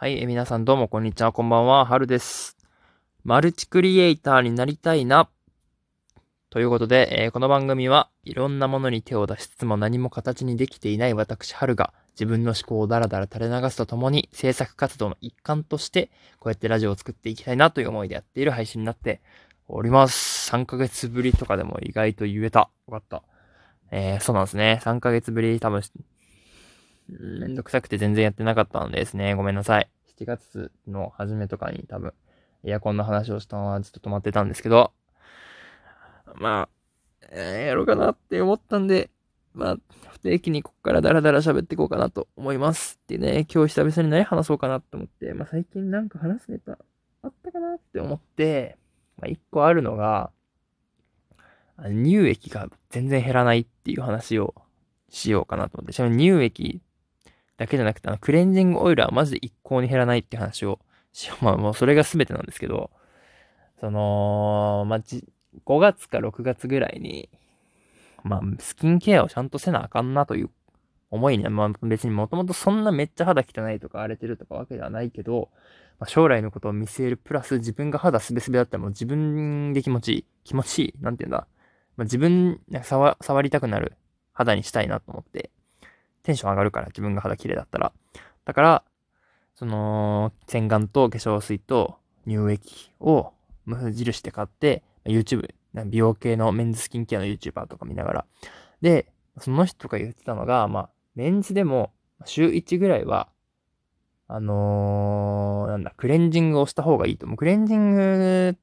はい、え皆さんどうもこんにちは、こんばんは、はるです。マルチクリエイターになりたいな。ということで、えー、この番組はいろんなものに手を出しつつも何も形にできていない私、はるが自分の思考をダラダラ垂れ流すとともに制作活動の一環としてこうやってラジオを作っていきたいなという思いでやっている配信になっております。3ヶ月ぶりとかでも意外と言えた。よかった。えー、そうなんですね。3ヶ月ぶり多分めんどくさくて全然やってなかったのですね。ごめんなさい。7月の初めとかに多分、エアコンの話をしたのはずっと止まってたんですけど、まあ、えー、やろうかなって思ったんで、まあ、不定期にここからダラダラ喋っていこうかなと思います。でね、今日久々に何話そうかなって思って、まあ最近なんか話すネタあったかなって思って、まあ一個あるのが、乳液が全然減らないっていう話をしようかなと思って、ちなみに乳液だけじゃなくて、あの、クレンジングオイルはマジで一向に減らないって話をしよう。まあもうそれが全てなんですけど、その、まあ、5月か6月ぐらいに、まあ、スキンケアをちゃんとせなあかんなという思いに、まあ別にもともとそんなめっちゃ肌汚いとか荒れてるとかわけではないけど、まあ、将来のことを見据えるプラス自分が肌すべすべだったらもう自分で気持ちいい。気持ちいい。なんて言うんだ。まあ、自分、触りたくなる肌にしたいなと思って、テンション上がるから、自分が肌綺麗だったら。だから、その、洗顔と化粧水と乳液を無印で買って、YouTube、美容系のメンズスキンケアの YouTuber とか見ながら。で、その人が言ってたのが、まあ、メンズでも週1ぐらいは、あのー、なんだ、クレンジングをした方がいいと思う。クレンジング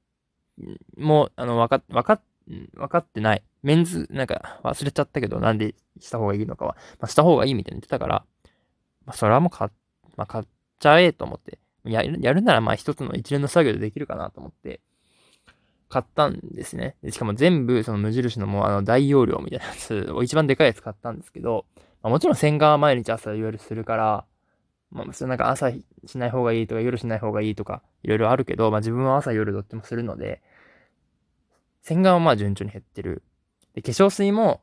も、あの、わか、わか、わかってない。メンズ、なんか忘れちゃったけど、なんでした方がいいのかは、まあ、した方がいいみたいに言ってたから、まあ、それはもう買、まあ、買っちゃえと思って、やる、やるならまあ一つの一連の作業でできるかなと思って、買ったんですね。しかも全部その無印のもうあの大容量みたいなやつを一番でかいやつ買ったんですけど、まあ、もちろん洗顔は毎日朝いわゆるするから、まあ、それなんか朝しない方がいいとか夜しない方がいいとか、いろいろあるけど、まあ自分は朝夜どっちもするので、洗顔はまあ順調に減ってる。で、化粧水も、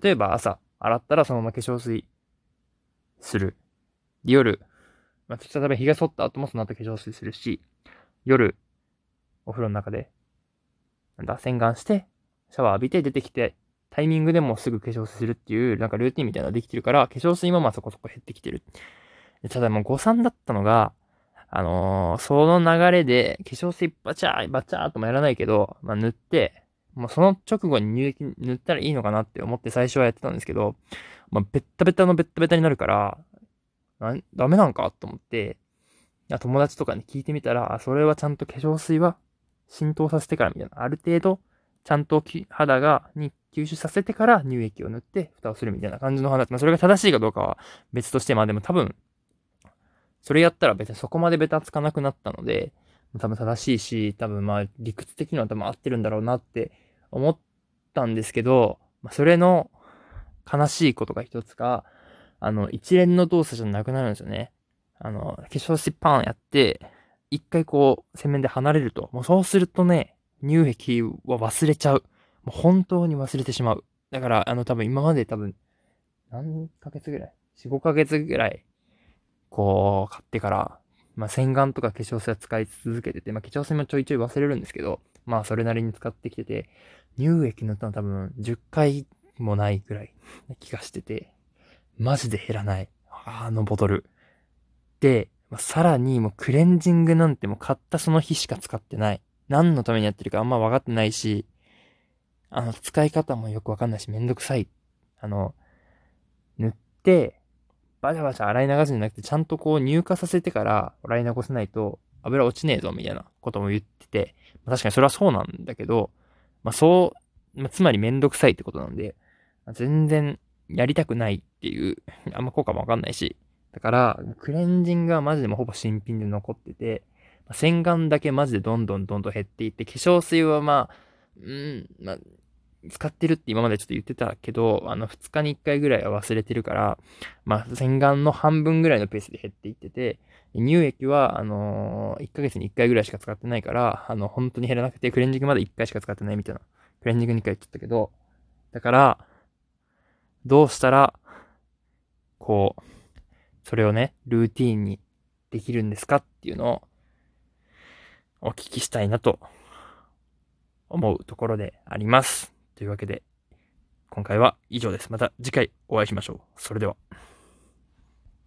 例えば朝洗ったらそのまま化粧水する。で夜、まあ、例えば日が剃った後もその後化粧水するし、夜、お風呂の中で、なんだ、洗顔して、シャワー浴びて出てきて、タイミングでもすぐ化粧水するっていう、なんかルーティンみたいなのができてるから、化粧水もまあそこそこ減ってきてる。ただもう誤算だったのが、あのー、その流れで化粧水バチャー、バチャーともやらないけど、まあ塗って、もうその直後に乳液塗ったらいいのかなって思って最初はやってたんですけど、まあ、ベッタベタのベッタベタになるから、ダメなんかと思って、友達とかに聞いてみたら、それはちゃんと化粧水は浸透させてからみたいな。ある程度、ちゃんと肌が、に吸収させてから乳液を塗って蓋をするみたいな感じの話。まあ、それが正しいかどうかは別として、まあでも多分、それやったら別にそこまでベタつかなくなったので、多分正しいし、多分まあ理屈的には多分合ってるんだろうなって思ったんですけど、それの悲しいことが一つが、あの、一連の動作じゃなくなるんですよね。あの、化粧水パンやって、一回こう、洗面で離れると、もうそうするとね、乳液は忘れちゃう。もう本当に忘れてしまう。だから、あの、多分今まで多分、何ヶ月ぐらい ?4、5ヶ月ぐらい、こう、買ってから、まあ、洗顔とか化粧水は使い続けてて、まあ、化粧水もちょいちょい忘れるんですけど、まあ、それなりに使ってきてて、乳液塗ったの多分10回もないぐらい気がしてて、マジで減らない。あのボトル。で、まあ、さらにもうクレンジングなんてもう買ったその日しか使ってない。何のためにやってるかあんま分かってないし、あの、使い方もよくわかんないし、めんどくさい。あの、塗って、バシャバシャ洗い流すんじゃなくて、ちゃんとこう乳化させてから洗い流せないと油落ちねえぞ、みたいなことも言ってて、まあ、確かにそれはそうなんだけど、まあそう、まあ、つまりめんどくさいってことなんで、ま、全然やりたくないっていう、あんま効果もわかんないし、だから、クレンジングはマジでもほぼ新品で残ってて、ま、洗顔だけマジでどんどんどんどん減っていって、化粧水はまあ、うん、まあ、使ってるって今までちょっと言ってたけど、あの、2日に1回ぐらいは忘れてるから、まあ、洗顔の半分ぐらいのペースで減っていってて、乳液は、あのー、1ヶ月に1回ぐらいしか使ってないから、あの、本当に減らなくて、クレンジングまで1回しか使ってないみたいな。クレンジング2回言ってたけど、だから、どうしたら、こう、それをね、ルーティーンにできるんですかっていうのをお聞きしたいなと思うところであります。というわけで、今回は以上です。また次回お会いしましょう。それでは。